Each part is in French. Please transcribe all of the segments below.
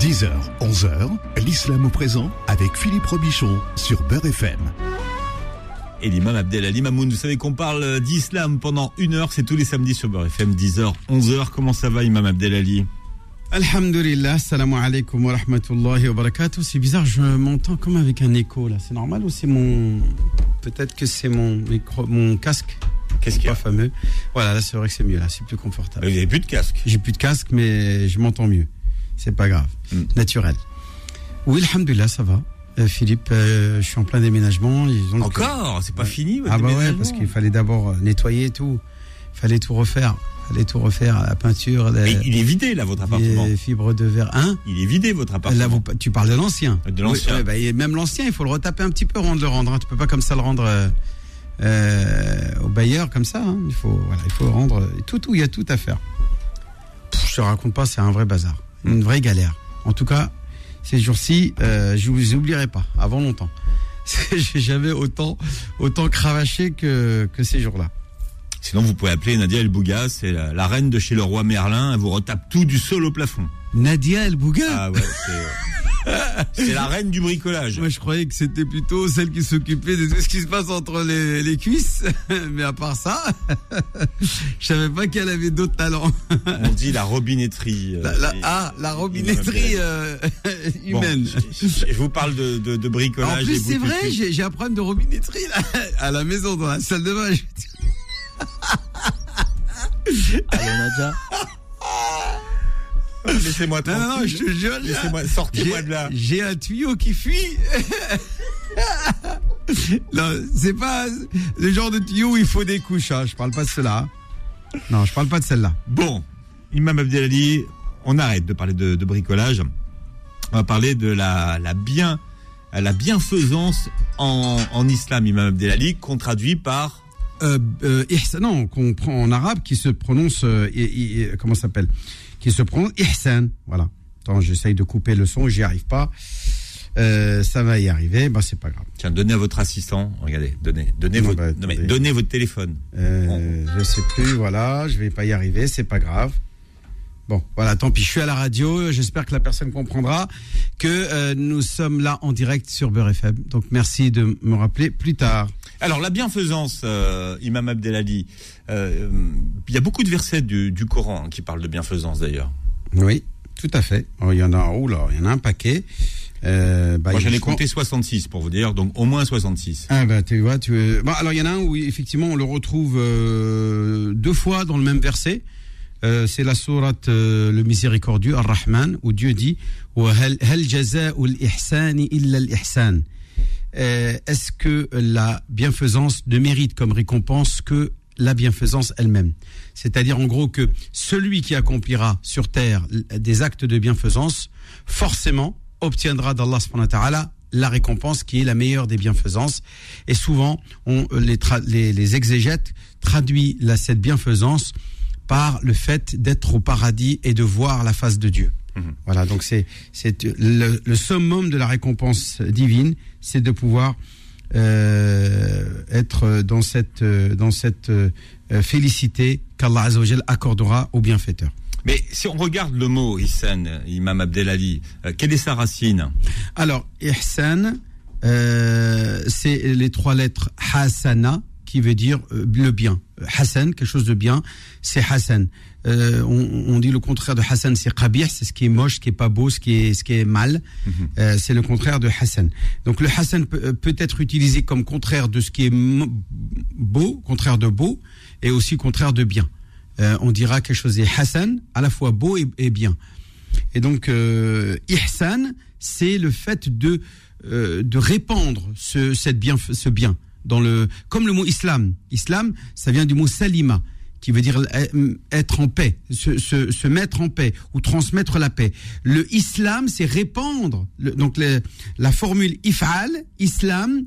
10h, 11h, l'islam au présent avec Philippe Robichon sur Beurre FM. Et l'imam Abdelali Mamoun, vous savez qu'on parle d'islam pendant une heure, c'est tous les samedis sur Beurre FM, 10h, 11h. Comment ça va, imam Abdelali? Alhamdulillah, salam alaikum wa rahmatullahi wa barakatuh. C'est bizarre, je m'entends comme avec un écho là. C'est normal ou c'est mon. Peut-être que c'est mon, micro... mon casque Qu'est-ce qu'il y a Pas fameux. Voilà, là c'est vrai que c'est mieux, là c'est plus confortable. Vous n'avez plus de casque J'ai plus de casque, mais je m'entends mieux. C'est pas grave. Mm. Naturel. Oui, alhamdulillah, ça va. Euh, Philippe, euh, je suis en plein déménagement. Ils ont Encore C'est pas fini Ah bah ouais, parce qu'il fallait d'abord euh, nettoyer tout. Il fallait tout refaire. Il fallait tout refaire, la peinture, Mais il est vidé là, votre appartement. les fibres de verre. Hein Il est vidé, votre appartement. Là, vous- tu parles de l'ancien. De l'ancien. Oui, bah, même l'ancien, il faut le retaper un petit peu avant de le rendre. hein. Tu peux pas comme ça le rendre euh, au bailleur comme ça. hein. Il faut, voilà, il faut rendre tout, tout. Il y a tout à faire. Pff, je te raconte pas, c'est un vrai bazar, une vraie galère. En tout cas, ces jours-ci, euh, je vous oublierai pas. Avant longtemps, j'ai jamais autant, autant cravaché que que ces jours-là. Sinon, vous pouvez appeler Nadia El Bouga, c'est la, la reine de chez le roi Merlin, elle vous retape tout du sol au plafond. Nadia El Bouga? Ah ouais, c'est c'est la reine du bricolage. Moi, je croyais que c'était plutôt celle qui s'occupait de tout ce qui se passe entre les, les cuisses. Mais à part ça, je savais pas qu'elle avait d'autres talents. On dit la robinetterie. euh, La- la- et- ah, la robinetterie euh, Bon, humaine. je, je- je vous parle de, de, de En bricolage. plus, c'est vrai, j'ai j'ai un problème de robinetterie là, à la maison, dans la salle de bain. Je- Allô, Nadia Laissez-moi Non, non, je te jure, Laissez-moi, sortez-moi de là. J'ai un tuyau qui fuit. non, c'est pas le genre de tuyau où il faut des couches. Hein. Je parle pas de cela. Non, je parle pas de celle-là. Bon, Imam Abdelali, on arrête de parler de, de bricolage. On va parler de la, la bien, la bienfaisance en, en islam, Imam Abdelali, qu'on traduit par euh, euh, non, qu'on prend en arabe, qui se prononce, euh, i- i- comment ça s'appelle? Qui se prononce ihsan. Voilà. Attends, j'essaye de couper le son, j'y arrive pas. Euh, ça va y arriver, bah c'est pas grave. Tiens, donnez à votre assistant. Regardez, donnez, donnez, Non, votre, bah, non, mais attendez. donnez votre téléphone. Euh, je sais plus, voilà, je vais pas y arriver, c'est pas grave. Bon, voilà, tant pis, je suis à la radio, j'espère que la personne comprendra que euh, nous sommes là en direct sur Beurre FM. Donc merci de me rappeler plus tard. Alors, la bienfaisance, euh, Imam Abdelali, euh, il y a beaucoup de versets du, du Coran hein, qui parlent de bienfaisance d'ailleurs. Oui, tout à fait. Oh, Il y en a, oh là, il y en a un paquet. Euh, bah, Moi, j'en ai compté 66 pour vous dire, donc au moins 66. Ah bah tu vois, tu bon, alors il y en a un où effectivement on le retrouve euh, deux fois dans le même verset. Euh, c'est la sourate euh, le miséricordieux Ar-Rahman où Dieu dit. Euh, Est-ce que la bienfaisance ne mérite comme récompense que la bienfaisance elle-même? C'est-à-dire en gros que celui qui accomplira sur terre des actes de bienfaisance, forcément obtiendra d'Allah la récompense qui est la meilleure des bienfaisances. Et souvent, on, euh, les, les exégètes traduisent la, cette bienfaisance par le fait d'être au paradis et de voir la face de Dieu. Mhm. Voilà, donc c'est le, le summum de la récompense divine, c'est de pouvoir euh, être dans cette dans cette euh, félicité qu'Allah Azzawajal accordera aux bienfaiteurs. Mais si on regarde le mot Ihsan, Imam Abdelali, euh, quelle est sa racine? Alors, ihsan, euh, c'est les trois lettres hasana qui veut dire euh, le bien. Hassan, quelque chose de bien, c'est Hassan. Euh, on, on dit le contraire de Hassan, c'est qabih, c'est ce qui est moche, ce qui est pas beau, ce qui est, ce qui est mal. Euh, c'est le contraire de Hassan. Donc le Hassan peut, peut être utilisé comme contraire de ce qui est beau, contraire de beau, et aussi contraire de bien. Euh, on dira quelque chose est Hassan, à la fois beau et, et bien. Et donc, ihsan, c'est le fait de de répandre ce cette bien ce bien dans le comme le mot islam. Islam, ça vient du mot salima qui veut dire euh, être en paix, se, se, se mettre en paix ou transmettre la paix. Le islam, c'est répandre. Le- donc le- la formule ifal, islam,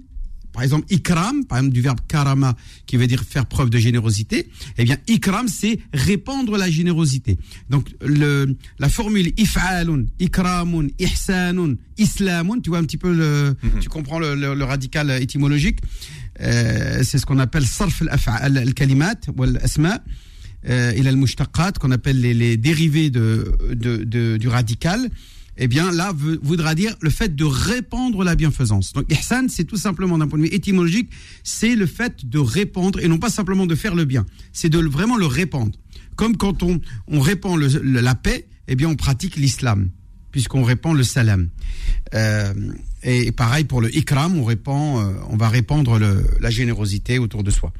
par exemple, ikram, par exemple, du verbe karama, qui veut dire faire preuve de générosité, eh bien, ikram, c'est répandre la générosité. Donc, le, la formule if'alun, ikramun, ihsanun, islamun, tu vois un petit peu le, tu comprends le, le- le radical étymologique. Euh, c'est ce qu'on appelle sarf al-kalimat, ou al-asma, euh, il a le mushtaqat, qu'on appelle les, dérivés du radical. eh bien là voudra dire le fait de répandre la bienfaisance. Donc ihsan, c'est tout simplement d'un point de vue étymologique, c'est le fait de répandre et non pas simplement de faire le bien, c'est de vraiment le répandre. Comme quand on, on répand la paix, eh bien on pratique l'islam puisqu'on répand le salam. Euh, et pareil pour le ikram, on répand, euh, on va répandre la générosité autour de soi.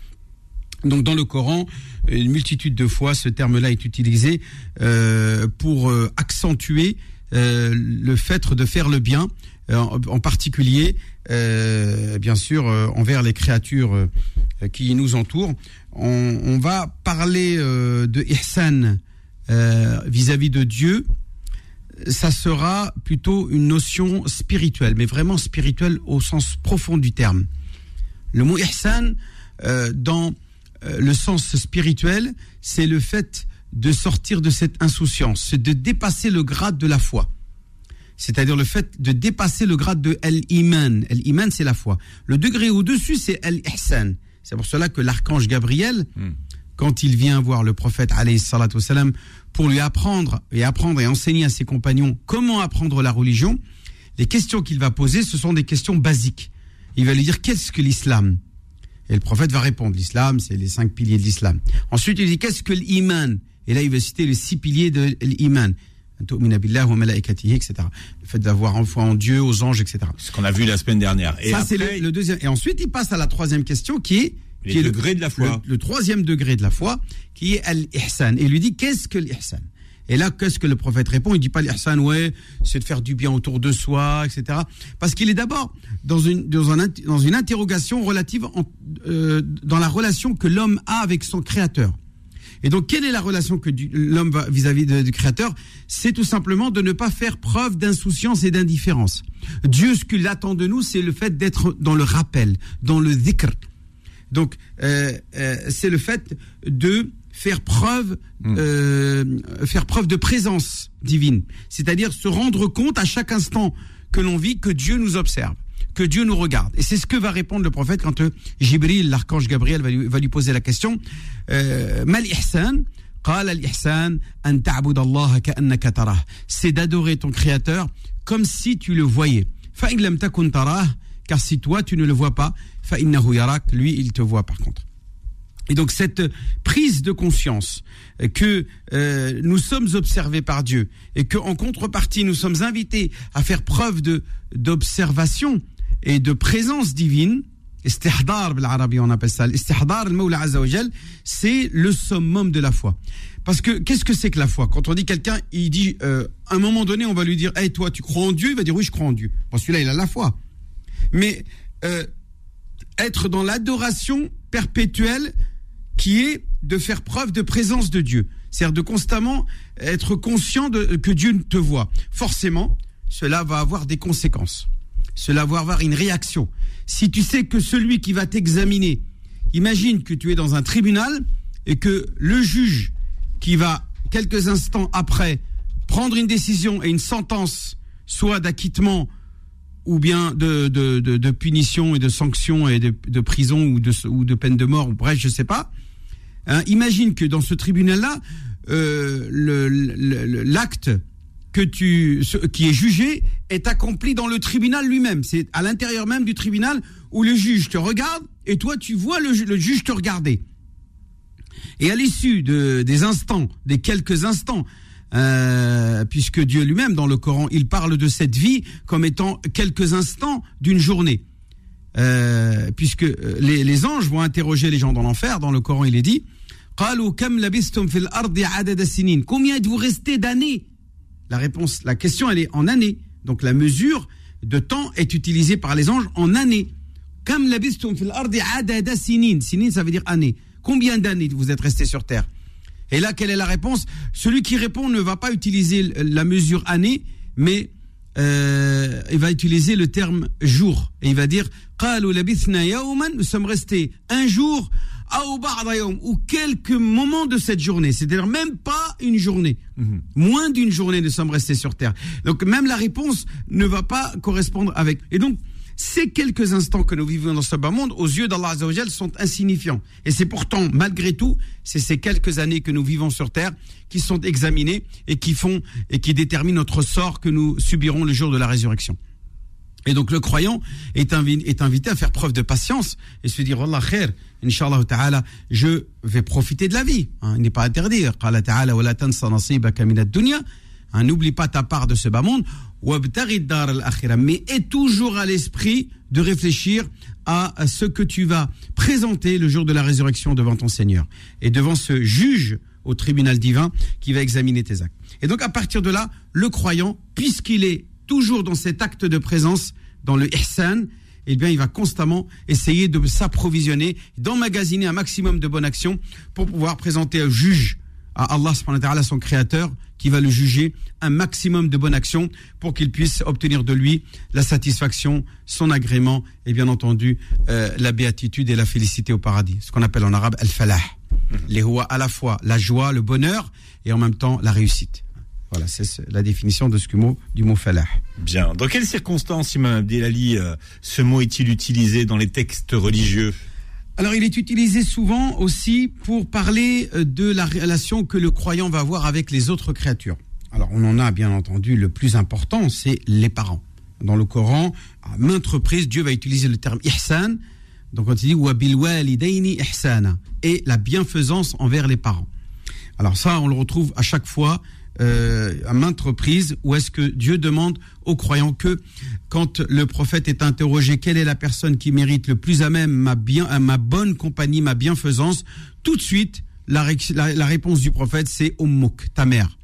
Donc dans le Coran, une multitude de fois, ce terme-là est utilisé euh, pour accentuer le fait de faire le bien, en, particulier, bien sûr, envers les créatures qui nous entourent. On, va parler de ihsan vis-à-vis -vis de Dieu ça sera plutôt une notion spirituelle, mais vraiment spirituelle au sens profond du terme. Le mot ihsan, euh, dans euh, le sens spirituel, c'est le fait de sortir de cette insouciance, c'est de dépasser le grade de la foi. C'est-à-dire le fait de dépasser le grade de al-iman. Al-iman, c'est la foi. Le degré au-dessus, c'est al-ihsan. C'est pour cela que l'archange Gabriel, hmm. quand il vient voir le prophète, alayhi salatu pour lui apprendre et apprendre et enseigner à ses compagnons comment apprendre la religion, les questions qu'il va poser, ce sont des questions basiques. Il va lui dire qu'est-ce que l'islam? Et le prophète va répondre l'islam, c'est les cinq piliers de l'islam. Ensuite, il dit qu'est-ce que l'iman? Et là, il va citer les six piliers de l'iman. etc. Le fait d'avoir en foi en Dieu, aux anges, etc. Ce qu'on a vu la semaine dernière. Et Ça, c'est le, deuxième. Et ensuite, il passe à la troisième question qui est qui est le degré de la foi. Le, troisième degré de la foi, qui est al-ihsan. Et il lui dit, qu'est-ce que l'ihsan? Et là, qu'est-ce que le prophète répond? Il dit pas l'ihsan, ouais, c'est de faire du bien autour de soi, etc. Parce qu'il est d'abord dans une, dans, un, dans une interrogation relative en, euh, dans la relation que l'homme a avec son créateur. Et donc, quelle est la relation que l'homme va vis-à-vis du Créateur? C'est tout simplement de ne pas faire preuve d'insouciance et d'indifférence. Dieu, ce qu'il attend de nous, c'est le fait d'être dans le rappel, dans le dhikr, donc, euh, euh, c'est le fait de faire preuve, hmm. euh, faire preuve de présence divine, c'est-à-dire se rendre compte à chaque instant que l'on vit que Dieu nous observe, que Dieu nous regarde. Et c'est ce que va répondre le prophète quand Jibril, l'archange Gabriel, va lui, poser la question. Mal ihsan, c'est d'adorer ton créateur comme si tu le voyais car si toi tu ne le vois pas, lui il te voit par contre. Et donc cette prise de conscience que euh, nous sommes observés par Dieu et qu'en contrepartie nous sommes invités à faire preuve de d'observation et de présence divine, on ça, c'est le summum de la foi. Parce que qu'est-ce que c'est que la foi? Quand on dit quelqu'un, il dit, euh, à un moment donné, on va lui dire, hey toi, tu crois en Dieu Il va dire, oui, je crois en Dieu. Bon, celui-là, il a la foi. Mais euh, être dans l'adoration perpétuelle qui est de faire preuve de présence de Dieu. C'est-à-dire de constamment être conscient de, que Dieu te voit. Forcément, cela va avoir des conséquences. Cela va avoir une réaction. Si tu sais que celui qui va t'examiner, imagine que tu es dans un tribunal et que le juge qui va quelques instants après prendre une décision et une sentence, soit d'acquittement ou bien de, de, de, punition et de sanctions et de, de, prison ou de, ou de peine de mort, ou bref, je sais pas. Hein, imagine que dans ce tribunal-là, euh, l'acte qui est jugé est accompli dans le tribunal lui-même. C'est à l'intérieur même du tribunal où le juge te regarde et toi tu vois le, le juge te regarder. Et à l'issue de, des instants, des quelques instants euh, puisque Dieu lui-même, dans le Coran, il parle de cette vie comme étant quelques instants d'une journée. Euh, puisque euh, les, anges vont interroger les gens dans l'enfer, dans le Coran il est dit, combien êtes-vous resté d'années? La réponse, la question elle est en années. Donc la mesure de temps est utilisée par les anges en années. Sinin, ça veut dire année. Combien d'années vous êtes resté sur terre? Et là, quelle est la réponse? Celui qui répond ne va pas utiliser la mesure année, mais euh, il va utiliser le terme jour. Et il va dire nous sommes restés un jour ou quelques moments de cette journée, c'est-à-dire même pas une journée, mhm. moins d'une journée nous sommes restés sur terre. Donc même la réponse ne va pas correspondre avec. Et donc ces quelques instants que nous vivons dans ce bas monde, aux yeux d'Allah Azzawajal, sont insignifiants. Et c'est pourtant, malgré tout, c'est ces quelques années que nous vivons sur Terre qui sont examinées et qui font et qui déterminent notre sort que nous subirons le jour de la résurrection. Et donc le croyant est, invité à faire preuve de patience et se dire Allah khair, inshallah ta'ala, je vais profiter de la vie. Hein, il n'est pas interdit. Hein, N'oublie pas ta part de ce bas monde. Mais aie toujours à l'esprit de réfléchir à ce que tu vas présenter le jour de la résurrection devant ton Seigneur et devant ce juge au tribunal divin qui va examiner tes actes. Et donc à partir de là, le croyant, puisqu'il est toujours dans cet acte de présence, dans le ihsan, eh bien, il va constamment essayer de s'approvisionner, d'emmagasiner un maximum de bonnes actions pour pouvoir présenter un juge à Allah, son créateur, qui va le juger un maximum de bonnes actions pour qu'il puisse obtenir de lui la satisfaction, son agrément et bien entendu euh, la béatitude et la félicité au paradis. Ce qu'on appelle en arabe al-falah. Mhm. Les à la fois la joie, le bonheur et en même temps la réussite. Voilà, c'est la définition de ce mot, du mot falah. Bien. Dans quelles circonstances, Imam Abdelali, euh, ce mot est-il utilisé dans les textes religieux? Alors, il est utilisé souvent aussi pour parler euh, de la relation que le croyant va avoir avec les autres créatures. Alors, on en a bien entendu le plus important, c'est les parents. Dans le Coran, à maintes reprises, Dieu va utiliser le terme ihsan. Donc, quand il dit walidaini ihsana et la bienfaisance envers les parents. Alors ça, on le retrouve à chaque fois euh, à maintes reprises où est-ce que Dieu demande aux croyants que quand le prophète est interrogé quelle est la personne qui mérite le plus à même ma bien ma bonne compagnie ma bienfaisance tout de suite la, réponse du prophète c'est Ummuk ta mère.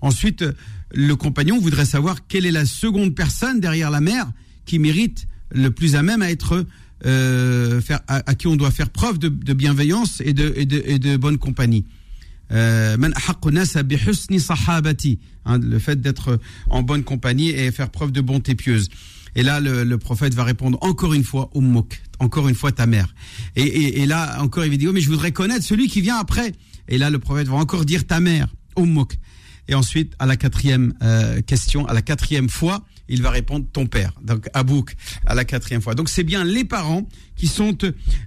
Ensuite le compagnon voudrait savoir quelle est la seconde personne derrière la mère qui mérite le plus à même à être euh, à, qui on doit faire preuve de, bienveillance et de, et de, bonne compagnie. euh, le fait d'être en bonne compagnie et faire preuve de bonté pieuse. Et là, le, prophète va répondre encore une fois, Ummuk, encore une fois ta mère. Et, là, encore, il va dire, oh, mais je voudrais connaître celui qui vient après. Et là, le prophète va encore dire ta mère, Ummuk. Et ensuite, à la quatrième euh, question, à la quatrième fois, il va répondre ton père. Donc Abouk à la quatrième fois. Donc c'est bien les parents qui sont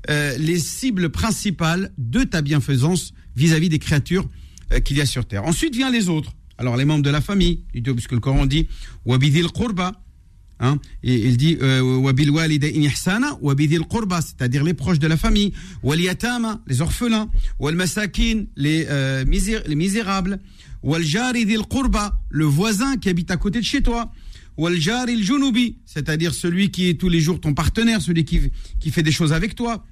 euh, les cibles principales de ta bienfaisance vis-à-vis des créatures euh, qu'il y a sur terre. Ensuite vient les autres. Alors les membres de la famille, puisque le Coran dit wabidil qurba. Hein, et il dit euh, wabil ihsana wabidil qurba, c'est-à-dire les proches de la famille, wal yatama, les orphelins, wal masakin, les, euh, les misérables, wal jari qurba, le voisin qui habite à côté de chez toi, wal jari junubi, c'est-à-dire celui qui est tous les jours ton partenaire, celui qui, qui fait des choses avec toi,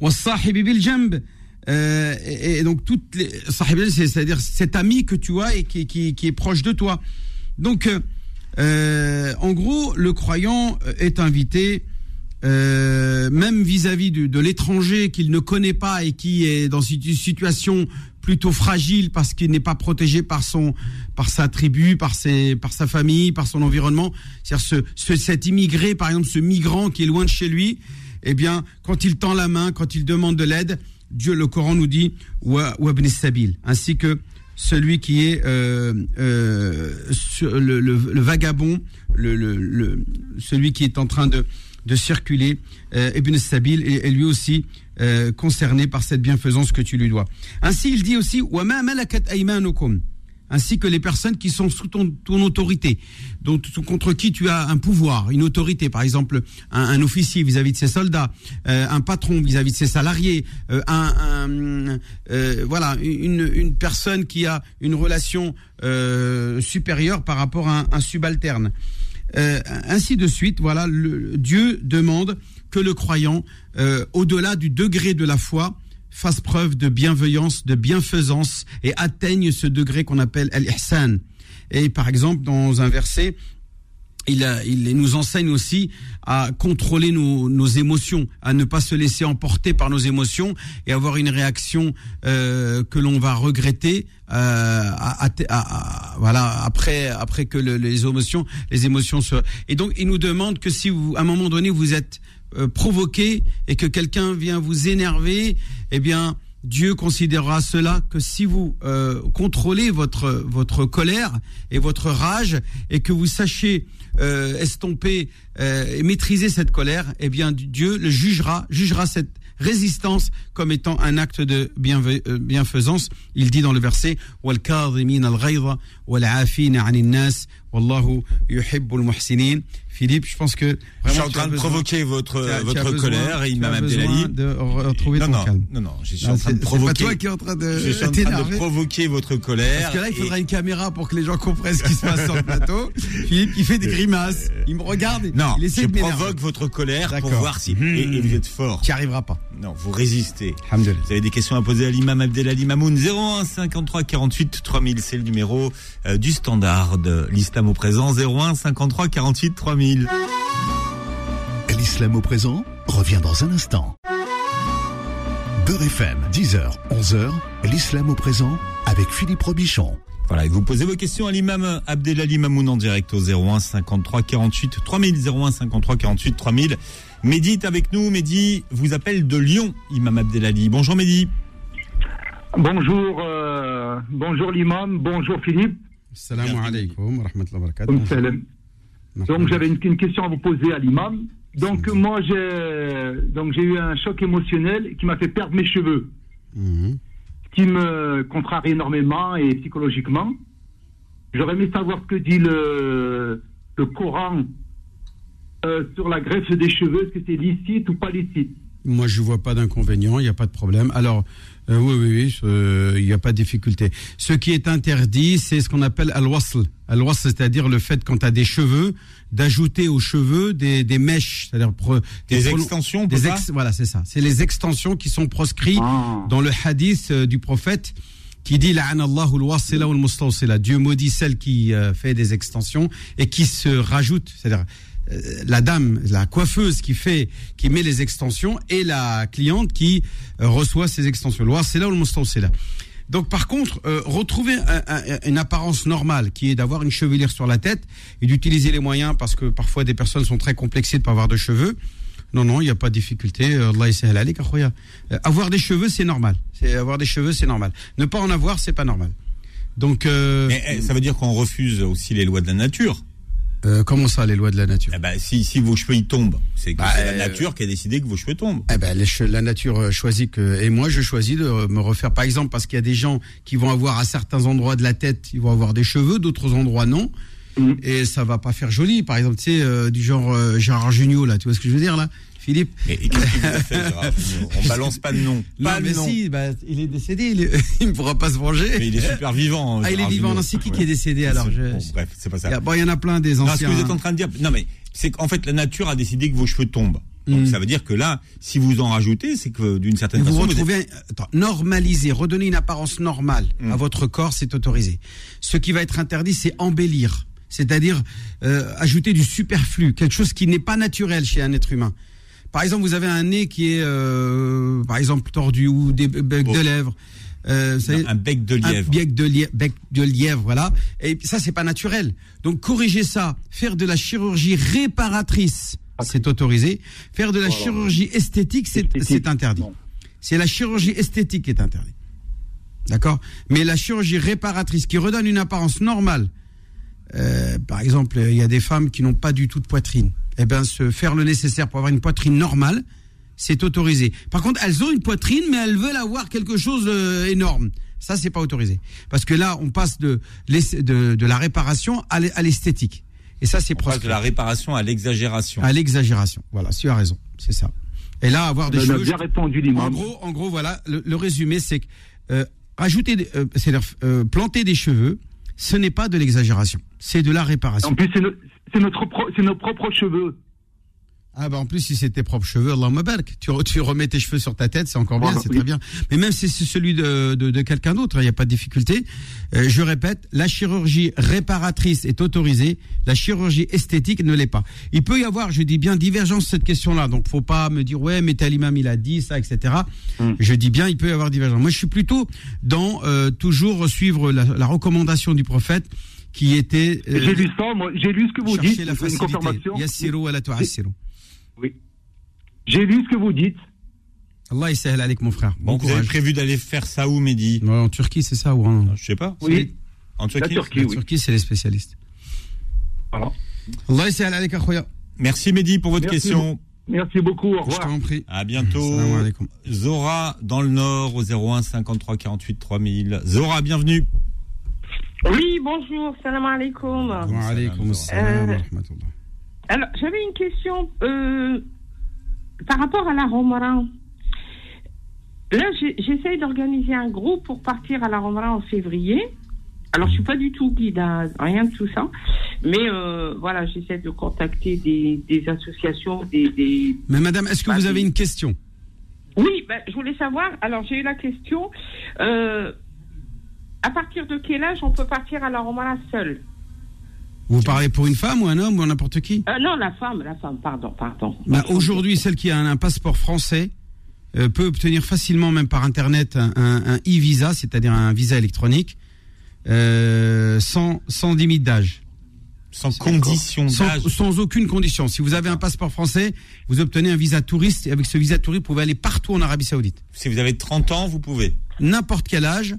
wal sahibi bil jamb, euh, et, donc toutes les c'est-à-dire cet ami que tu as et qui, qui, est proche de toi. Donc, euh, euh en gros, le croyant est invité, euh, même vis-à-vis de, l'étranger qu'il ne connaît pas et qui est dans une situation plutôt fragile parce qu'il n'est pas protégé par son, par sa tribu, par ses, par sa famille, par son environnement. C'est-à-dire ce, ce, cet immigré, par exemple, ce migrant qui est loin de chez lui, eh bien, quand il tend la main, quand il demande de l'aide, Dieu, le Coran nous dit wa sabil, ainsi que celui qui est euh, euh, le, vagabond, celui qui est en train de, circuler, euh, Ibn Sabil est, lui aussi concerné par cette bienfaisance que tu lui dois. Ainsi, il dit aussi wa ma malakat aymanukum ainsi que les personnes qui sont sous ton, autorité, contre qui tu as un pouvoir, une autorité, par exemple un, officier vis-à-vis de ses soldats, euh, un patron vis-à-vis de ses salariés, euh, euh, voilà une, personne qui a une relation supérieure par rapport à un, subalterne. ainsi de suite, voilà, Dieu demande que le croyant, au-delà du degré de la foi, fasse preuve de bienveillance, de bienfaisance et atteigne ce degré qu'on appelle al-ihsan. Et par exemple, dans un verset, il, il, nous enseigne aussi à contrôler nos, nos, émotions, à ne pas se laisser emporter par nos émotions et avoir une réaction euh, que l'on va regretter euh, à, voilà après après que les émotions les émotions se et donc il nous demande que si vous à un moment donné vous êtes euh, provoqué et que quelqu'un vient vous énerver, eh bien, Dieu considérera cela que si vous euh, contrôlez votre votre colère et votre rage et que vous sachiez euh, estomper euh, et maîtriser cette colère, eh bien Dieu le jugera, jugera cette résistance comme étant un acte de euh, bienfaisance. Il dit dans le verset Philippe, je pense que. je suis en train de besoin, provoquer votre, as, votre colère et Imam Abdelali. de retrouver non, ton non, calme. Non, non, je suis non, en ah, train de provoquer. C'est pas toi qui es en train de. Je suis en train de provoquer votre colère. Parce que là, il faudra et... une caméra pour que les gens comprennent ce qui se passe sur le plateau. Philippe, il fait des grimaces. Euh, il me regarde. Non, il essaie je de provoque votre colère pour voir si. Mmh. Et, et, hmm. vous êtes fort. Qui arrivera pas. Non, vous résistez. Vous avez des questions à poser à l'imam Abdelali Mamoun. 01 53 48 3000, c'est le numéro euh, du standard de l'islam au présent. 01 53 48 3000. L'islam au présent revient dans un instant. Beurre FM, 10h, 11h, l'islam au présent avec Philippe Robichon. Voilà, et vous posez vos questions à l'imam Abdelali Mamoun en direct au 01 53 48 3000 01 53 48 3000. Mehdi est avec nous, Mehdi vous appelle de Lyon, imam Abdelali. Bonjour Mehdi. Bonjour, euh, bonjour l'imam, bonjour Philippe. Salam alaikum wa rahmatullahi wa barakatuh. Donc j'avais une, une question à vous poser à l'imam. Donc moi j'ai donc j'ai eu un choc émotionnel qui m'a fait perdre mes cheveux, Mhm. ce qui me contrarie énormément et psychologiquement. J'aurais aimé savoir ce que dit le le Coran euh, sur la greffe des cheveux, est-ce que c'est licite ou pas licite? Moi, je vois pas d'inconvénient, il n'y a pas de problème. Alors, euh, oui, oui, oui, euh, il n'y a pas de difficulté. Ce qui est interdit, c'est ce qu'on appelle al-wasl. Al-wasl, c'est-à-dire le fait, quand tu as des cheveux, d'ajouter aux cheveux des, des mèches, c'est-à-dire pro- Des prolo- extensions, des ex- voilà, c'est ça. C'est les extensions qui sont proscrites Ah. dans le hadith euh, du prophète qui dit. Dieu maudit celle qui fait des extensions et qui se rajoute, c'est-à-dire la dame, la coiffeuse qui fait, qui met les extensions et la cliente qui euh, reçoit ces extensions. Al-wasila wal mustawsila. Donc par contre, euh, retrouver un- un- une apparence normale qui est d'avoir une chevelure sur la tête et d'utiliser les moyens parce que parfois des personnes sont très complexées de pas avoir de cheveux. Non, non, il n'y a pas de difficulté. Euh, Allah. Euh, Avoir des cheveux, c'est normal. C'est avoir des cheveux, c'est normal. Ne pas en avoir, c'est pas normal. Donc, euh, Mais eh, ça veut dire qu'on refuse aussi les lois de la nature. Euh, comment ça, les lois de la nature Eh ben, si, si vos cheveux ils tombent, c'est que Bah, c'est la euh, nature qui a décidé que vos cheveux tombent. Eh ben, les che- la nature euh, choisit que, et moi je choisis de me refaire, par exemple, parce qu'il y a des gens qui vont avoir à certains endroits de la tête, ils vont avoir des cheveux, d'autres endroits non, Mhm. et ça va pas faire joli. Par exemple, tu sais, euh, du genre euh, Gérard Junior là, tu vois ce que je veux dire là, Philippe Mais qu'est-ce vous fait, Gérard On balance pas de nom. Pas Non, mais nom. si, bah, il est décédé, il, est- il ne pourra pas se venger. Mais il est super vivant. ah, il est vivant, non, c'est qui qui est décédé alors je- Bon, bref, c'est pas Il y, ça. a, bon, il y en a plein des Non, ce anciens. que vous êtes en train de dire, non mais c'est qu'en fait la nature a décidé que vos cheveux tombent. Donc Mm. ça veut dire que là, si vous en rajoutez, c'est que d'une certaine vous façon, vous retrouvez, un- attends, normaliser, redonner une apparence normale à votre corps, c'est autorisé. Ce qui va être interdit, c'est embellir, c'est-à-dire euh, ajouter du superflu, quelque chose qui n'est pas naturel chez un être humain. Par exemple, vous avez un nez qui est, euh, par exemple, tordu ou des becs Oh. de lèvres. Euh, un bec de un lièvre. bec de, lièvre, bec de lièvre, voilà. Et ça, c'est pas naturel. Donc, corriger ça, faire de la chirurgie réparatrice, c'est autorisé. Faire de la Voilà. chirurgie esthétique, c'est interdit. C'est la chirurgie esthétique qui est interdite. D'accord? Mais la chirurgie réparatrice qui redonne une apparence normale, euh, par exemple, il y a des femmes qui n'ont pas du tout de poitrine. Eh bien, se faire le nécessaire pour avoir une poitrine normale, c'est autorisé. Par contre, elles ont une poitrine, mais elles veulent avoir quelque chose d'énorme. Ça, c'est pas autorisé. Parce que là, on passe de, de, de la réparation à l'e- à l'esthétique. Et ça, c'est proscrit. de la réparation à l'exagération. À l'exagération. Voilà, tu as raison. C'est ça. Et là, avoir des a cheveux. bien répondu En l'imam. gros, en gros, voilà, le, le résumé, c'est que euh, rajouter, des- euh, c'est-à-dire euh, planter des cheveux, ce n'est pas de l'exagération, c'est de la réparation. En plus, c'est no- c'est notre pro- nos propres cheveux. Ah bah en plus, si c'est tes propres cheveux, Allah barak. Tu, tu remets tes cheveux sur ta tête, c'est encore bien, Voilà, c'est oui. très bien. Mais même si c'est celui de, de, de quelqu'un d'autre, il n'y a pas de difficulté. Euh, je répète, la chirurgie réparatrice est autorisée, la chirurgie esthétique ne l'est pas. Il peut y avoir, je dis bien, divergence sur cette question-là. Donc, faut pas me dire, ouais, mais tel imam, il a dit ça, etc. Mm. Je dis bien, il peut y avoir divergence. Moi, je suis plutôt dans euh, toujours suivre la, la recommandation du prophète qui était... euh, J'ai lu ça, moi, j'ai lu ce que vous dites, la une facilité. confirmation. Oui. J'ai lu ce que vous dites. Allah essaie avec mon frère. Bon, Bon vous avez courage. prévu d'aller faire ça où, Mehdi Ouais, en Turquie, c'est ça ou en, Je sais pas. Oui, En la Turquie Turquie, en oui. Turquie, c'est les spécialistes. Voilà. Allah essaie avec Akhoya. Merci Mehdi pour votre Merci question. Merci beaucoup, au Je revoir. t'en prie. À bientôt. Salam alaikum. Zora dans le Nord au 01 53 48 3000. Zora, bienvenue. Oui, bonjour, salam alaikum. Wa alaykoum assalam Euh, wa rahmatullah. Alors, j'avais une question euh, par rapport à la Romara. Là, j'essaye d'organiser un groupe pour partir à la Romara en février. Alors, je suis pas du tout guide, hein, rien de tout ça. Mais euh, voilà, j'essaie de contacter des, des associations, des, des- Mais madame, est-ce que Bah, vous avez une question? Oui, ben, je voulais savoir. Alors, j'ai eu la question. euh, à partir de quel âge on peut partir à la Romara seule Vous parlez pour une femme ou un homme ou n'importe qui Euh, Non, la femme, la femme, pardon, pardon. Bah, Aujourd'hui, celle qui a un, un passeport français euh, peut obtenir facilement, même par Internet, un, e-visa, c'est-à-dire un visa électronique, euh, sans, sans limite d'âge. Sans condition Sans, d'âge. sans aucune condition. Si vous avez un passeport français, vous obtenez un visa touriste et avec ce visa touriste, vous pouvez aller partout en Arabie Saoudite. Si vous avez 30 ans, vous pouvez. N'importe quel âge,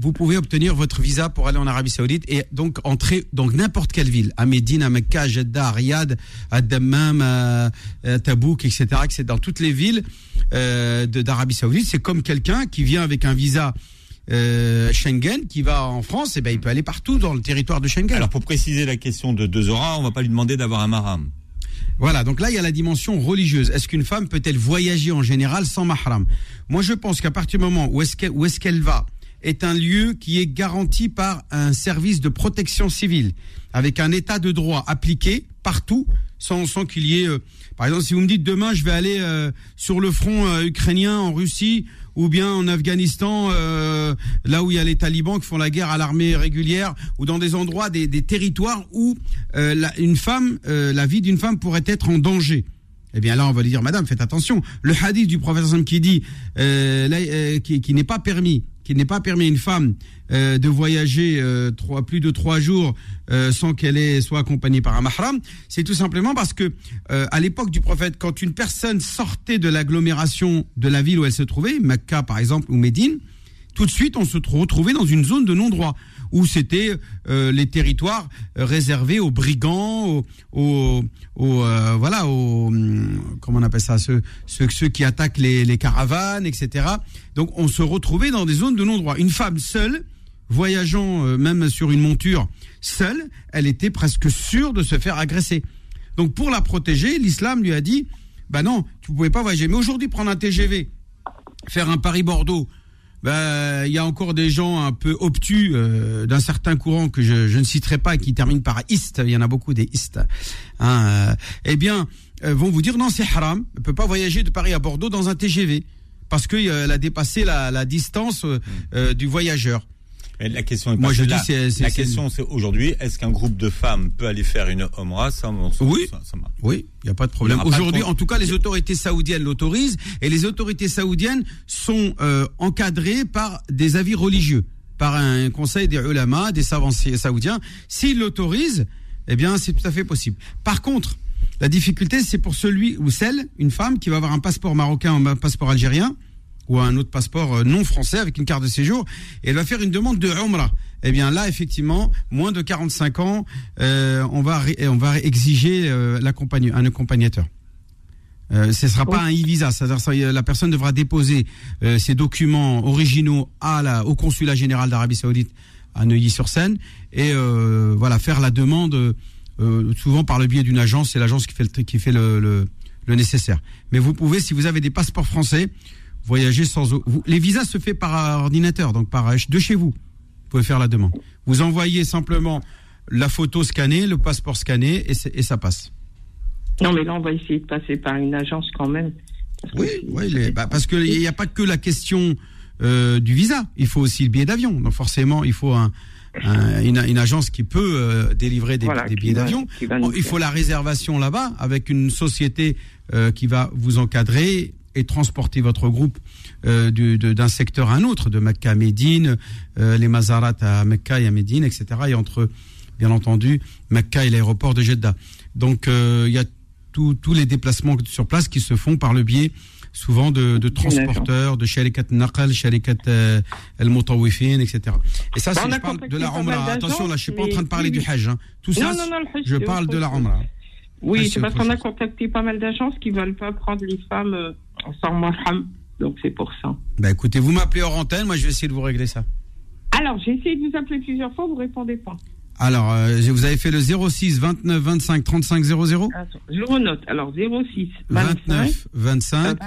vous pouvez obtenir votre visa pour aller en Arabie Saoudite et donc entrer dans n'importe quelle ville, à Médine, à Mecca, à Jeddah, à Riyad, à Dammam, à, Tabouk, etc., etc. Dans toutes les villes euh, d'Arabie Saoudite, c'est comme quelqu'un qui vient avec un visa euh, Schengen, qui va en France, et ben il peut aller partout dans le territoire de Schengen. Alors pour préciser la question de, de Zora, on va pas lui demander d'avoir un maram. Voilà, donc là, il y a la dimension religieuse. Est-ce qu'une femme peut-elle voyager en général sans mahram? Moi, je pense qu'à partir du moment où est-ce qu'elle, où est-ce qu'elle va est un lieu qui est garanti par un service de protection civile, avec un état de droit appliqué partout, sans, qu'il y ait... euh, par exemple, si vous me dites demain, je vais aller euh, sur le front euh, ukrainien en Russie, ou bien en Afghanistan, là où il y a les talibans qui font la guerre à l'armée régulière, ou dans des endroits, des, territoires où la, une femme, la vie d'une femme pourrait être en danger. Eh bien là, on va lui dire, Madame, faites attention. Le hadith du sallam qui dit, qui n'est pas permis, qui n'est pas permis à une femme euh, de voyager euh, plus de trois jours euh, sans qu'elle soit accompagnée par un mahram, c'est tout simplement parce que à l'époque du prophète, quand une personne sortait de l'agglomération de la ville où elle se trouvait, Mecca par exemple ou Médine, tout de suite on se trou- retrouvait dans une zone de non-droit où c'était euh, les territoires réservés aux brigands, aux, aux, euh, voilà, aux hum, comment on appelle ça, ceux, ceux, ceux qui attaquent les, caravanes, etc. Donc on se retrouvait dans des zones de non-droit. Une femme seule, voyageant euh, même sur une monture seule, elle était presque sûre de se faire agresser. Donc pour la protéger, l'islam lui a dit, bah non, tu pouvais pas voyager. Mais aujourd'hui, prendre un TGV, faire un Paris-Bordeaux, ben, il y a encore des gens un peu obtus euh, d'un certain courant que je, je ne citerai pas, qui termine par ist. Il y en a beaucoup des ist. Hein, euh, eh bien, euh, vont vous dire non, c'est haram. On peut pas voyager de Paris à Bordeaux dans un TGV parce qu'elle a dépassé la, la distance euh, euh, du voyageur. La question est Moi, je dis, c'est- La question, c'est aujourd'hui, est-ce qu'un groupe de femmes peut aller faire une Omra Ça, on- Oui. ça- ça marche. Oui, il n'y a pas de problème. De Aujourd'hui, en tout cas, les autorités saoudiennes l'autorisent et les autorités saoudiennes sont euh, encadrées par des avis religieux, par un conseil des ulama, des savants saoudiens. S'ils l'autorisent, eh bien, c'est tout à fait possible. Par contre, la difficulté, c'est pour celui ou celle, une femme qui va avoir un passeport marocain ou un passeport algérien ou un autre passeport euh, non français avec une carte de séjour, et elle va faire une demande de Umrah. Eh bien là, effectivement, moins de 45 ans, euh, on va on va exiger euh, un accompagnateur. Euh, ce sera pas un e-visa, c'est-à-dire la personne devra déposer ses documents originaux au consulat général d'Arabie Saoudite à Neuilly-sur-Seine et voilà faire la demande souvent par le biais d'une agence, c'est l'agence qui fait qui fait le nécessaire. Mais vous pouvez, si vous avez des passeports français, voyager sans vous, les visas se fait par ordinateur, donc par de chez vous. Vous pouvez faire la demande. Vous envoyez simplement la photo scannée, le passeport scanné et, ça passe. Non, mais là, on va essayer de passer par une agence quand même. Parce Oui, oui, les- bah, parce qu'il n'y a pas que la question euh, du visa, il faut aussi le billet d'avion. Donc forcément, il faut un, un- une, une agence qui peut euh, délivrer des, Voilà, des qui billets d'avion. nous il faut la réservation là-bas avec une société euh, qui va vous encadrer et transporter votre groupe euh, d'un secteur à un autre, de Mecca à Médine, euh, les Mazarat à Mecca et à Médine, etc. Et entre, bien entendu, Mecca et l'aéroport de Jeddah. Donc, euh, il y a tous tous les déplacements sur place qui se font par le biais souvent de, de transporteurs, de sharikat naqal, sharikat al-mutawifin, etc. Et ça, Bah, c'est je parle de la d'agences, Attention, là, je suis pas en train de parler du Hajj. hein. Tout ça, Non, non, non, Hajj, je parle de la. Umrah. Oui, Ah, c'est parce qu'on a contacté pas mal d'agences qui veulent pas prendre les femmes sans marham. Donc c'est pour ça. Bah écoutez, vous m'appelez hors antenne, moi je vais essayer de vous régler ça. Alors, j'ai essayé de vous appeler plusieurs fois, vous répondez pas. Alors, euh, vous avez fait le 06 29 25 35 00 Attends, je renote. Alors, 06 25 29 25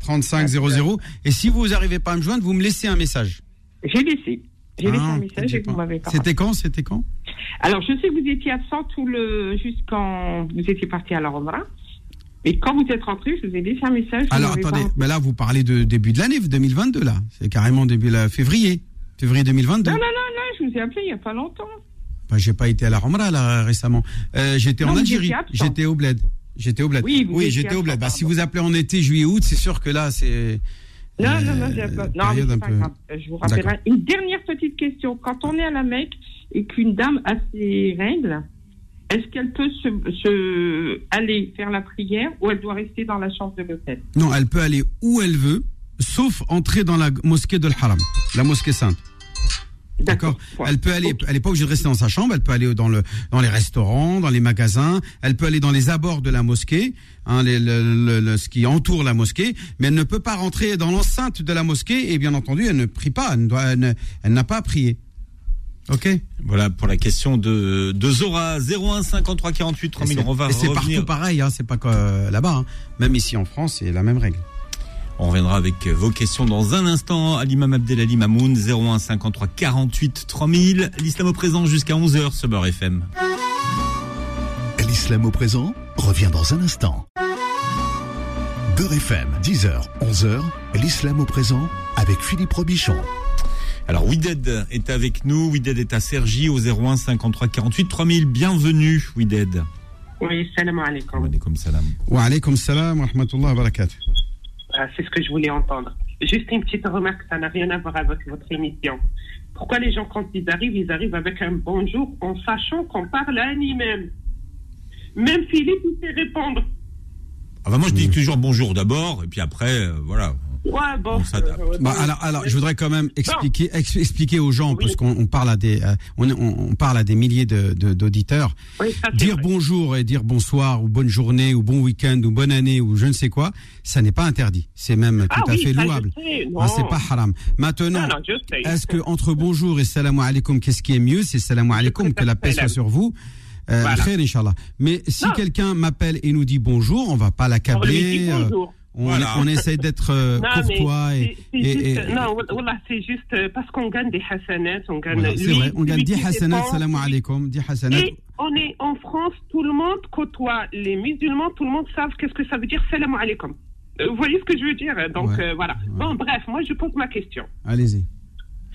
35 00 et si vous n'arrivez pas à me joindre, vous me laissez un message. J'ai laissé. J'ai laissé Ah, un peut-être message et vous m'avez pas. C'était quand C'était quand? Alors, je sais que vous étiez absent tout le jusqu'en vous étiez parti à la Roma. Et quand vous êtes rentré, je vous ai laissé un message. Alors attendez, pas- ben là vous parlez de début de l'année 2022 là. C'est carrément début la février. Février 2022. Non, non, non, non, je vous ai appelé il n'y a pas longtemps. Ben, j'ai pas été à la Romra là récemment. Euh, j'étais Non, en Algérie. J'étais au bled. J'étais au bled. Oui, vous étiez j'étais au bled. Bah, si vous appelez en été, juillet, août, c'est sûr que là c'est Non, Euh, non, non, pas. Non, c'est pas peu- grave. Euh, Je vous rappellerai. Une dernière petite question. Quand on est à la Mecque et qu'une dame a ses règles, est-ce qu'elle peut se, se- aller faire la prière ou elle doit rester dans la chambre de l'hôtel Non, elle peut aller où elle veut, sauf entrer dans la mosquée de l'Haram, la mosquée sainte. D'accord. Elle peut aller, elle n'est pas obligée de rester dans sa chambre. Elle peut aller dans le, dans les restaurants, dans les magasins. Elle peut aller dans les abords de la mosquée, hein, les- le, ce qui entoure la mosquée. Mais elle ne peut pas rentrer dans l'enceinte de la mosquée. Et bien entendu, elle ne prie pas. Elle n'a pas à prier. Ok. Voilà pour la question de, de Zora 01 53 48 3000. On va Et c'est partout pareil. Hein, c'est pas que euh, là-bas. hein. Même ici en France, c'est la même règle. On reviendra avec vos questions dans un instant. À l'imam Abdelali Mamoun 01 53 48 3000. L'islam au présent jusqu'à 11h sur Beurre FM. L'islam au présent revient dans un instant. Beurre FM, 10h, 11h, l'islam au présent avec Philippe Robichon. Alors Wided est avec nous. Wided est à Sergi au 01 53 48 3000. Bienvenue Wided. Oui, salam alaikum. Alaykoum salam. Wa alaykum salam wa rahmatullah wa barakatuh. Ah, c'est ce que je voulais entendre. Juste une petite remarque, ça n'a rien à voir avec votre émission. Pourquoi les gens, quand ils arrivent, ils arrivent avec un bonjour en sachant qu'on parle à un imam Même Philippe, il sait répondre. Ah bah moi je dis toujours bonjour d'abord et puis après euh, voilà. Ouais, bon. Euh, Bah, alors, alors, je voudrais quand même expliquer, ex- expliquer aux gens, Oui. parce qu'on on parle à des, euh, on, on- parle à des milliers de- de- d'auditeurs. oui, Dire vrai. bonjour et dire bonsoir ou bonne journée ou bon week-end ou bonne année ou je ne sais quoi, ça n'est pas interdit. C'est même tout Ah à oui, fait louable. Ah, c'est pas haram. Maintenant, est-ce que entre bonjour et salam alaikum, qu'est-ce qui est mieux? C'est salam alaikum, que la paix soit sur vous. Euh, Voilà. Mais si quelqu'un m'appelle et nous dit bonjour, on va pas l'accabler. euh, on, Voilà. on essaie d'être euh, courtois et, et- juste- et- non, voilà, c'est juste euh, parce qu'on gagne des hasanats, on gagne. Voilà, c'est lui, vrai. On gagne celui 10 qui hasanat, dépend, salam alaikum, 10 hasanat. Et on est en France, tout le monde côtoie les musulmans, tout le monde savent qu'est-ce que ça veut dire salam alaikum. Euh, Vous voyez ce que je veux dire Donc Ouais. euh, voilà. Bon, bref, moi je pose ma question. Allez-y.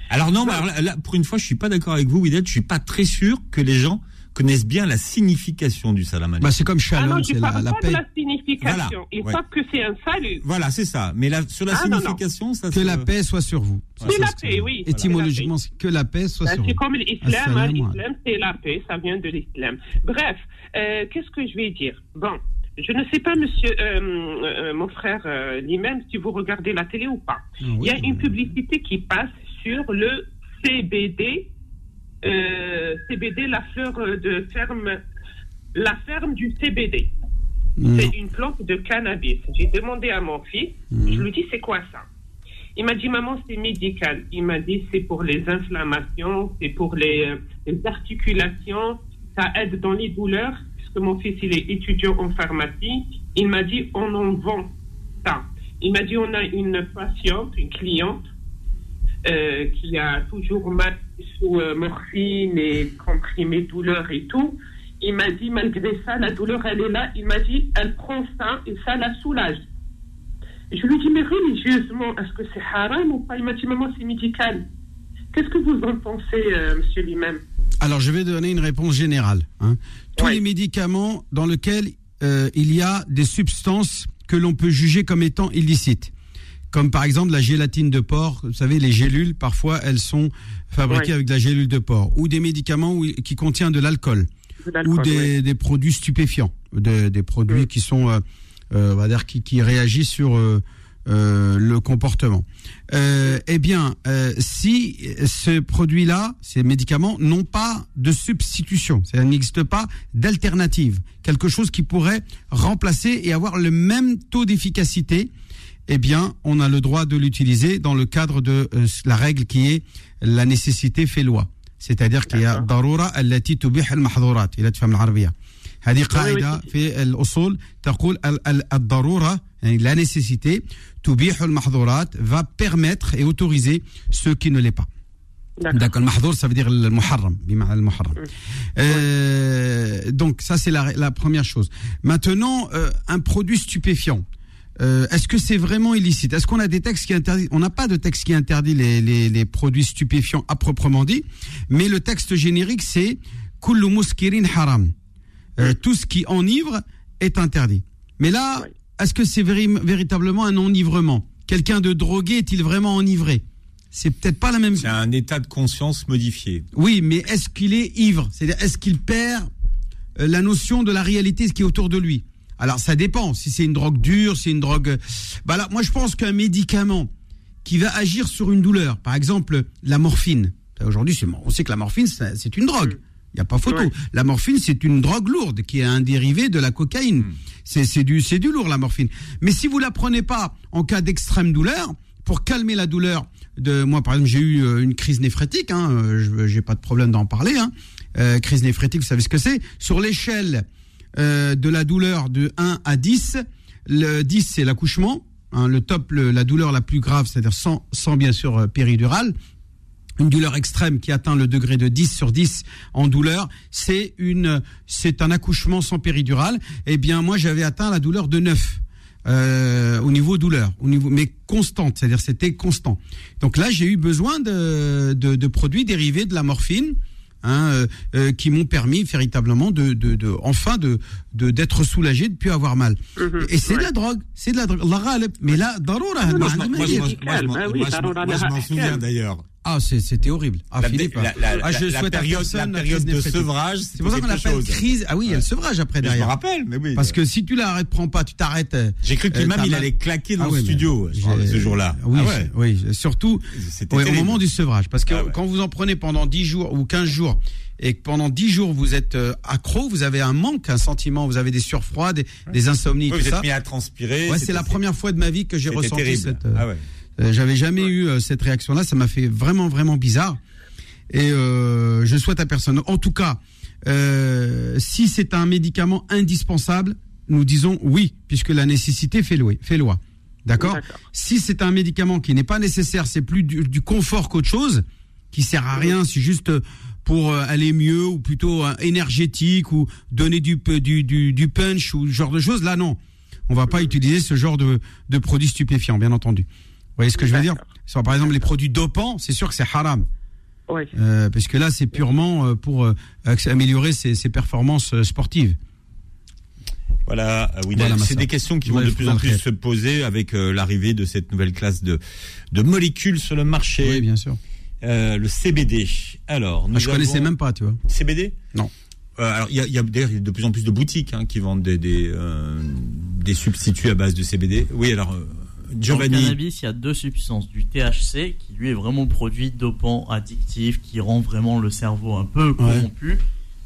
Alors non, mais alors là, là, pour une fois je suis pas d'accord avec vous Wided. Je suis pas très sûr que les gens connaissent bien la signification du salam alaikum. Bah, c'est comme Ah shalom, non, je c'est la, la pas paix. de la signification. Voilà, Ils ouais. savent que c'est un salut. Voilà, c'est ça. Mais sur la Ah, non, non. signification, ça Que la paix soit sur vous. C'est la que- paix, oui. Étymologiquement, c'est que la paix soit sur c'est vous. comme l'islam, hein, l'islam c'est la paix, ça vient de l'islam. Bref, euh, qu'est-ce que je vais dire? Bon, je ne sais pas, monsieur, euh, euh, mon frère euh, l'imam, si vous regardez la télé ou pas. Ah Il y a oui. une publicité qui passe sur le CBD, euh, CBD, la fleur de ferme, la ferme du CBD. Mm. C'est une plante de cannabis. J'ai demandé à mon fils, Mhm. je lui dis c'est quoi ça? Il m'a dit maman c'est médical. Il m'a dit c'est pour les inflammations, c'est pour les, euh, les articulations, ça aide dans les douleurs. Puisque mon fils il est étudiant en pharmacie, il m'a dit on en vend ça. Il m'a dit on a une patiente, une cliente euh, qui a toujours mal sous euh, morphine et comprimés douleur et tout. Il m'a dit, malgré ça, la douleur, elle est là. Il m'a dit, elle prend ça et ça la soulage. Je lui dis, mais religieusement, est-ce que c'est haram ou pas? Il m'a dit, maman, c'est médical. Qu'est-ce que vous en pensez, euh, monsieur l'imam? Alors, je vais donner une réponse générale. hein. Tous Ouais. les médicaments dans lesquels euh, il y a des substances que l'on peut juger comme étant illicites. Comme par exemple la gélatine de porc, vous savez, les gélules, parfois elles sont fabriquées avec de la gélule de porc. Ou des médicaments où- qui contiennent de l'alcool. De Ou des, produits stupéfiants. de- des produits Mm. qui sont euh, euh, on va dire qui, qui réagit sur euh, le comportement. Eh bien, si ce produit-là, ces médicaments n'ont pas de substitution, ça n'existe pas d'alternative, quelque chose qui pourrait remplacer et avoir le même taux d'efficacité, eh bien, on a le droit de l'utiliser dans le cadre de euh, la règle qui est la nécessité fait loi. C'est-à-dire qu'il y a ضرورة التي تبيح المحظورات إذا تفهم العربية. هذه قاعدة في الأصول تقول ال- ال- الضرورة يعني la nécessité تبيح المحظورات va permettre et autoriser ce qui ne l'est pas. D'accord. D'accord, le mahdour, ça veut dire le muharram, بمعنى المحرم. Euh, donc ça c'est la, la première chose. Maintenant, euh, un produit stupéfiant. Euh, Est-ce que c'est vraiment illicite? Est-ce qu'on a des textes qui interdisent? On n'a pas de texte qui interdit les, les, les produits stupéfiants à proprement dit, mais le texte générique c'est kullu muskirin haram. Euh, tout ce qui enivre est interdit. Mais là, est-ce que c'est véri- véritablement un enivrement? Quelqu'un de drogué est-il vraiment enivré? C'est peut-être pas la même C'est un état de conscience modifié. oui, mais est-ce qu'il est ivre? C'est-à-dire, est-ce qu'il perd euh, la notion de la réalité, ce qui est autour de lui? Alors, ça dépend. Si c'est une drogue dure, c'est une drogue... euh, Bah là, moi, je pense qu'un médicament qui va agir sur une douleur, par exemple, la morphine. Aujourd'hui, c'est- on sait que la morphine, c'est une drogue. Il n'y a pas photo. Ouais. La morphine, c'est une drogue lourde qui est un dérivé de la cocaïne. C'est c'est du, lourd, la morphine. Mais si vous la prenez pas en cas d'extrême douleur, pour calmer la douleur de moi, par exemple, j'ai eu euh, une crise néphrétique. Hein, euh, je j'ai pas de problème d'en parler. Hein. Euh, crise néphrétique, vous savez ce que c'est? Sur l'échelle euh, de la douleur de 1 à 10, le 10 c'est l'accouchement. Hein, le top, la douleur la plus grave, c'est-à-dire sans, bien sûr euh, péridurale une douleur extrême qui atteint le degré de 10 sur 10 en douleur, c'est une, c'est un accouchement sans péridurale. Eh bien, moi, j'avais atteint la douleur de 9. euh, au niveau douleur, au niveau mais constante, c'est-à-dire c'était constant. Donc là, j'ai eu besoin de, de produits dérivés de la morphine, hein, euh, euh, qui m'ont permis véritablement de, de, de enfin de de d'être soulagé, de plus avoir mal. Mhm. Et c'est de la drogue, c'est de la drogue. Mais là, Non, Moi, je m'en- souviens d'ailleurs. Ah, c'était horrible. Ah, La, Philippe. la- la- ah, je souhaite à période, personne la la période crise de sevrage, C'est pour ça qu'on l'appelle crise. Ah oui, il y a le sevrage après Mais je me derrière. rappelle, mais oui. Parce que si tu l'arrêtes, prends pas, tu t'arrêtes. euh, j'ai cru euh, qu'imam t'as il allait claquer dans Ah le studio ce jour-là. Oui, Ah ouais. oui, surtout ouais, au moment du sevrage. Parce que Ah ouais. quand vous en prenez pendant 10 jours ou 15 jours et que pendant 10 jours vous êtes euh, accro, vous avez un manque, un sentiment, vous avez des surfroids, des, des insomnies, vous êtes mis à transpirer. Ouais, c'est la première fois de ma vie que j'ai ressenti cette. euh, Ah ouais. Euh, J'avais jamais eu euh, cette réaction-là. Ça m'a fait vraiment, vraiment bizarre. Et euh, je souhaite à personne. En tout cas, si c'est un médicament indispensable, nous disons oui, puisque la nécessité fait loi. Fait loi. D'accord. Si c'est un médicament qui n'est pas nécessaire, c'est plus du, du confort qu'autre chose, qui sert à rien, c'est juste pour aller mieux ou plutôt énergétique ou donner du, pe- du, du, du punch ou ce genre de choses. Là, non. On va pas utiliser ce genre de, de produits stupéfiants, bien entendu. Vous voyez ce que je veux dire Sur, Par exemple, les produits dopants, c'est sûr que c'est haram. Oui. Euh, parce que là, c'est purement euh, pour euh, améliorer ses, ses performances euh, sportives. Voilà, oui, Voilà, c'est des questions qui vont de plus en plus se poser avec euh, l'arrivée de cette nouvelle classe de, de molécules sur le marché, Oui, bien sûr. euh, le CBD. Alors, nous Moi, je connaissais avons- même pas, tu vois. CBD Non. Euh, alors, il y a, il y a d'ailleurs de plus en plus de boutiques hein, qui vendent des, des, euh, des substituts à base de CBD. Oui, alors, euh, Dans le Giovanni. cannabis, il y a deux substances. Du THC, qui lui est vraiment le produit dopant, addictif, qui rend vraiment le cerveau un peu corrompu.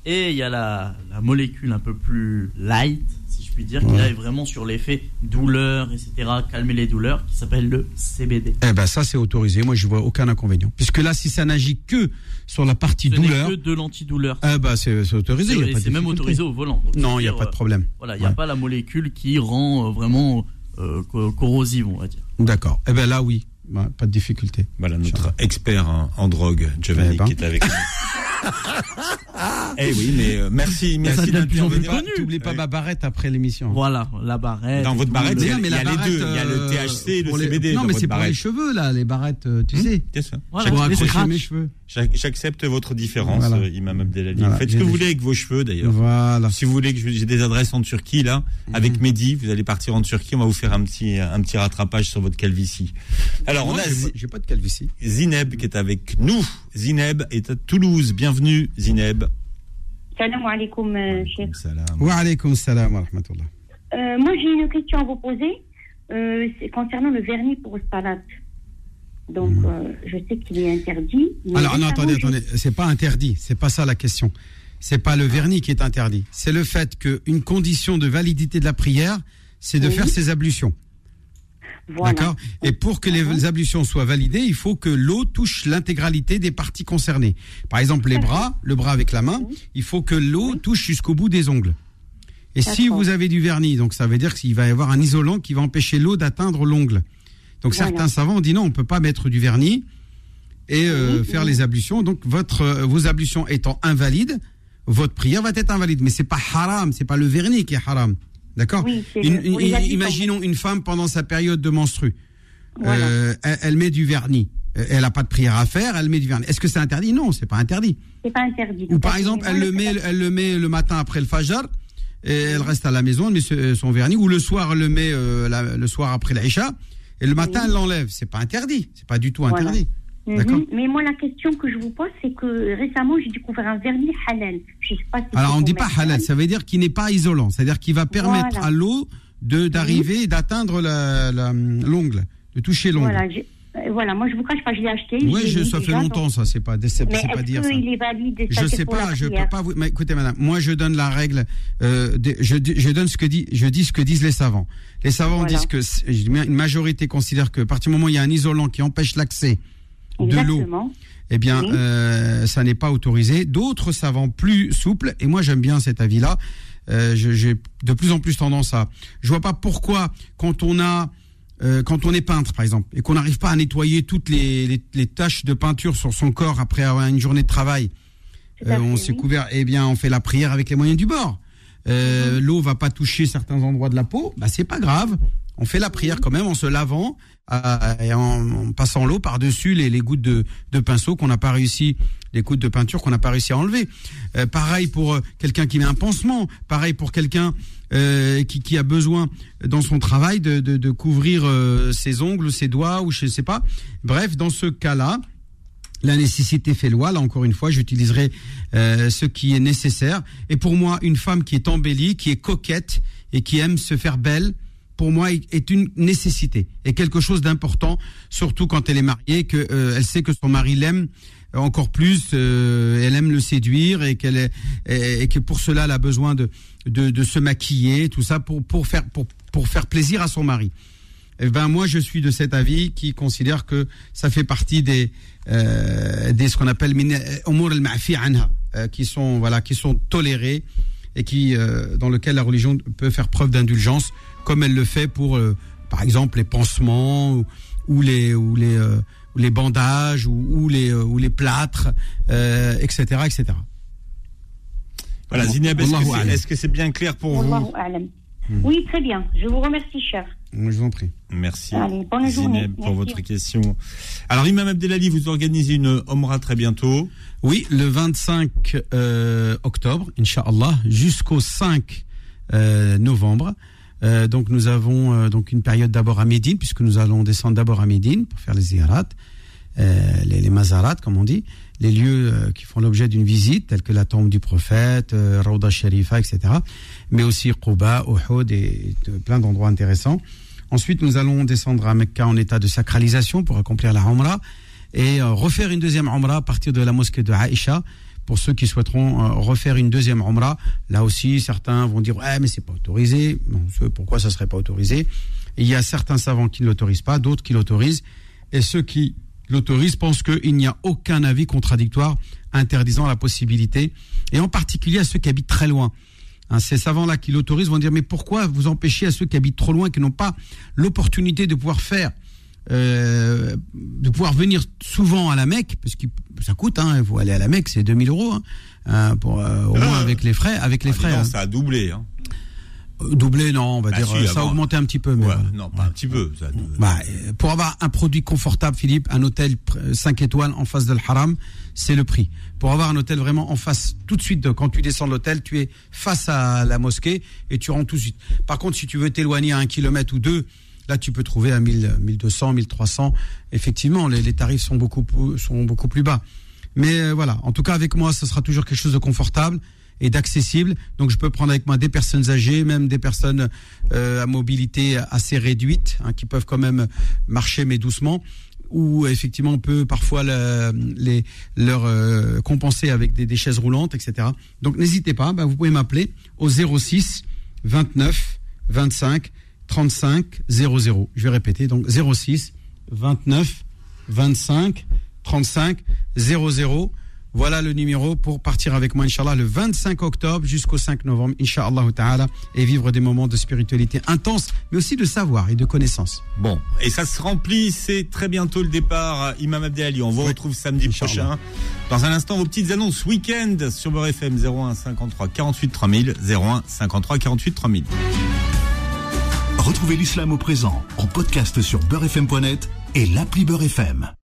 Et il y a la, la molécule un peu plus light, si je puis dire, qui là est vraiment sur l'effet douleur, etc., calmer les douleurs, qui s'appelle le CBD. Eh ben, ça, c'est autorisé. Moi, je vois aucun inconvénient. Puisque là, si ça n'agit que sur la partie Ce douleur, que de l'antidouleur. eh ben, c'est autorisé. c'est même autorisé au volant. Donc, Non, il n'y a pas de problème. Voilà, il n'y a Ouais. pas la molécule qui rend euh, vraiment euh, co- corrosive, on va dire. D'accord. Eh ben là, oui. Ouais, pas de difficulté. Voilà notre expert en, en drogue, Giovanni, Eh ben. qui est avec nous. eh oui, mais euh, merci, merci d'intervenir. connu. T'oublies pas ma barrette après l'émission. Voilà, la barrette. Dans votre barrette, il y a- mais la les barrette, deux. Il y a le euh, THC et le pour les- CBD Non, dans mais c'est pour les cheveux, là, les barrettes, euh, tu sais. Bien sûr. Voilà, mes cheveux. J'ac- J'accepte votre différence, Voilà. euh, Imam Abdelali. Voilà, Faites ce que vous voulez avec vos cheveux, d'ailleurs. Voilà. Si vous voulez que je- j'ai des adresses en Turquie là, avec Mehdi, vous allez partir en Turquie, on va vous faire un petit un petit rattrapage sur votre calvitie. Alors on a j'ai Zi- pas- J'ai pas de calvitie. Zineb qui est avec nous. Zineb est à Toulouse. Bienvenue Zineb. Salam alaikum, euh. Salam. Wa alaykum salam wa rahmatullah. Euh, moi, j'ai une question à vous poser. Euh, c'est concernant le vernis pour salade. Donc, Hmm. euh, je sais qu'il est interdit. mais Alors, non, attendez, attendez. C'est pas interdit. C'est pas ça la question. C'est pas le vernis qui est interdit. C'est le fait qu'une condition de validité de la prière, c'est de Oui. faire ses ablutions. Voilà. D'accord Et pour que les ablutions soient validées, il faut que l'eau touche l'intégralité des parties concernées. Par exemple, les bras, le bras avec la main, il faut que l'eau touche jusqu'au bout des ongles. Et si vous avez du vernis, donc ça veut dire qu'il va y avoir un isolant qui va empêcher l'eau d'atteindre l'ongle. Donc Voilà. certains savants ont dit non, on peut pas mettre du vernis et euh, Oui, faire oui. les ablutions. Donc votre euh, vos ablutions étant invalides, votre prière va être invalide. Mais c'est pas haram, c'est pas le vernis qui est haram. D'accord Oui. Imaginons une femme pendant sa période de menstru. Voilà. Euh, elle, elle met du vernis. Euh, Elle n'a pas de prière à faire, elle met du vernis. Est-ce que c'est interdit? Non, c'est pas interdit. C'est pas interdit. Ou par exemple, elle le met, elle le met le matin après le fajr, et elle reste à la maison, elle met son vernis. Ou le soir, elle le met euh, la- le soir après l'Aïcha, et le matin, Oui. elle l'enlève. C'est pas interdit. C'est pas du tout Voilà. interdit. Mhm. Mais moi, la question que je vous pose, c'est que récemment, j'ai découvert un vernis halal. Je sais pas si Alors on pour dit pas halal, ça veut dire qu'il n'est pas isolant, c'est-à-dire qu'il va permettre Voilà. à l'eau d'arriver et d'atteindre la- la- l'ongle, de toucher l'ongle. Voilà, euh, voilà, moi je vous cache pas, je l'ai acheté. Oui, je ça fait déjà, longtemps, donc- ça, c'est pas, c'est, Mais pas dire ça. qu'il est valide ça, Je sais pas, je peux prière pas vous. Mais écoutez, madame, moi je donne la règle. Euh, je, donne ce que dit, je dis ce que disent les savants. Les savants Voilà. disent que une majorité considère que à partir du moment où il y a un isolant qui empêche l'accès de l'eau, eh bien, Oui. euh, ça n'est pas autorisé. D'autres savants plus souples, et moi j'aime bien cet avis-là. euh, j'ai de plus en plus tendance à. Je vois pas pourquoi quand on a euh, quand on est peintre, par exemple, et qu'on n'arrive pas à nettoyer toutes les, les, les taches de peinture sur son corps après avoir une journée de travail, euh, on s'est oui. couvert, eh bien, on fait la prière avec les moyens du bord. Euh, Mhm. L'eau va pas toucher certains endroits de la peau, bah c'est pas grave. On fait la prière quand même en se lavant euh, et en, en passant l'eau par-dessus les, les gouttes de, de pinceau qu'on n'a pas réussi, les gouttes de peinture qu'on n'a pas réussi à enlever. Euh, pareil pour euh, quelqu'un qui met un pansement, pareil pour quelqu'un euh, qui, qui a besoin dans son travail de, de, de couvrir euh, ses ongles, ses doigts ou je sais pas. Bref, dans ce cas-là, la nécessité fait loi. Là, encore une fois, j'utiliserai euh, ce qui est nécessaire. Et pour moi, une femme qui est embellie, qui est coquette et qui aime se faire belle, pour moi, est une nécessité et quelque chose d'important, surtout quand elle est mariée, que euh, sait que son mari l'aime encore plus, euh, elle aime le séduire et qu'elle et, et que pour cela, elle a besoin de de, de se maquiller, tout ça pour pour faire pour pour faire plaisir à son mari. Eh ben moi je suis de cet avis qui considère que ça fait partie des euh, des ce qu'on appelle anha euh, qui sont voilà qui sont tolérés et qui euh, dans lequel la religion peut faire preuve d'indulgence comme elle le fait pour euh, par exemple les pansements ou, ou les ou les euh, ou les bandages ou, ou les euh, ou les plâtres euh, etc etc Voilà, Zineb, est-ce que c'est a'lam. est-ce que c'est bien clair pour vous a'lam. Oui, très bien. Je vous remercie, cher. je vous en prie Merci. Allez, bonne journée. Zineb, pour Merci. votre question. Alors, Imam Abdelali, vous organisez une Omra très bientôt. Oui, le 25 euh, octobre, Inch'Allah, jusqu'au 5 euh, novembre. Euh, donc nous avons euh, donc une période d'abord à Médine, puisque nous allons descendre d'abord à Médine pour faire les ziyarat, euh, les, les mazarat, comme on dit, les lieux euh, qui font l'objet d'une visite, tels que la tombe du prophète, Rawda Sharifa, etc. Mais aussi Quba, Uhud et plein d'endroits intéressants. Ensuite, nous allons descendre à Mecca en état de sacralisation pour accomplir la Umrah et refaire une deuxième Umrah à partir de la mosquée de Aïcha. Pour ceux qui souhaiteront euh, refaire une deuxième Umrah, là aussi, certains vont dire Ouais, mais c'est pas autorisé. Pourquoi ça serait pas autorisé? Il y a certains savants qui ne l'autorisent pas, d'autres qui l'autorisent. Et ceux qui l'autorisent pensent qu'il n'y a aucun avis contradictoire interdisant la possibilité. Et en particulier à ceux qui habitent très loin. Hein, ces savants-là qui l'autorisent vont dire mais pourquoi vous empêchez à ceux qui habitent trop loin, qui n'ont pas l'opportunité de pouvoir faire, euh, de pouvoir venir souvent à la Mecque, parce que ça coûte, hein, il faut aller à la Mecque, c'est 2000 euros, hein, hein, pour, euh, au moins avec les frais, avec les Ah, frais. hein. ça a doublé. Hein. Euh, Doublé, non, on va Bah dire, si, euh, ça a augmenté un petit peu. Mais Ouais, voilà. non, pas un petit peu. Ça, a- Bah, euh, pour avoir un produit confortable, Philippe, un hôtel 5 étoiles en face de l'Haram, c'est le prix. Pour avoir un hôtel vraiment en face, tout de suite, de- quand tu descends de l'hôtel, tu es face à la mosquée et tu rentres tout de suite. Par contre, si tu veux t'éloigner à un kilomètre ou deux, là, tu peux trouver à 1000, 1200, 1300. Effectivement, les, les tarifs sont beaucoup, sont beaucoup plus bas. Mais euh, voilà, en tout cas, avec moi, ce sera toujours quelque chose de confortable et d'accessible. Donc je peux prendre avec moi des personnes âgées, même des personnes euh, à mobilité assez réduite, hein, qui peuvent quand même marcher mais doucement où effectivement on peut parfois les, leur euh, compenser avec des, chaises roulantes, etc. Donc n'hésitez pas, bah, vous pouvez m'appeler au 06 29 25 35 00. Je vais répéter, donc 06 29 25 35 00. Voilà le numéro pour partir avec moi, Inch'Allah, le 25 octobre jusqu'au 5 novembre, Inch'Allah ta'ala, et vivre des moments de spiritualité intense, mais aussi de savoir et de connaissance. Bon, et ça se remplit, c'est très bientôt le départ, Imam Abdelali. On vous retrouve samedi prochain. Dans un instant, vos petites annonces week-end sur Beurre FM 01 53 48 3000, 01 53 48 3000. Retrouvez l'islam au présent en podcast sur beurrefm.net et l'appli Beurre FM.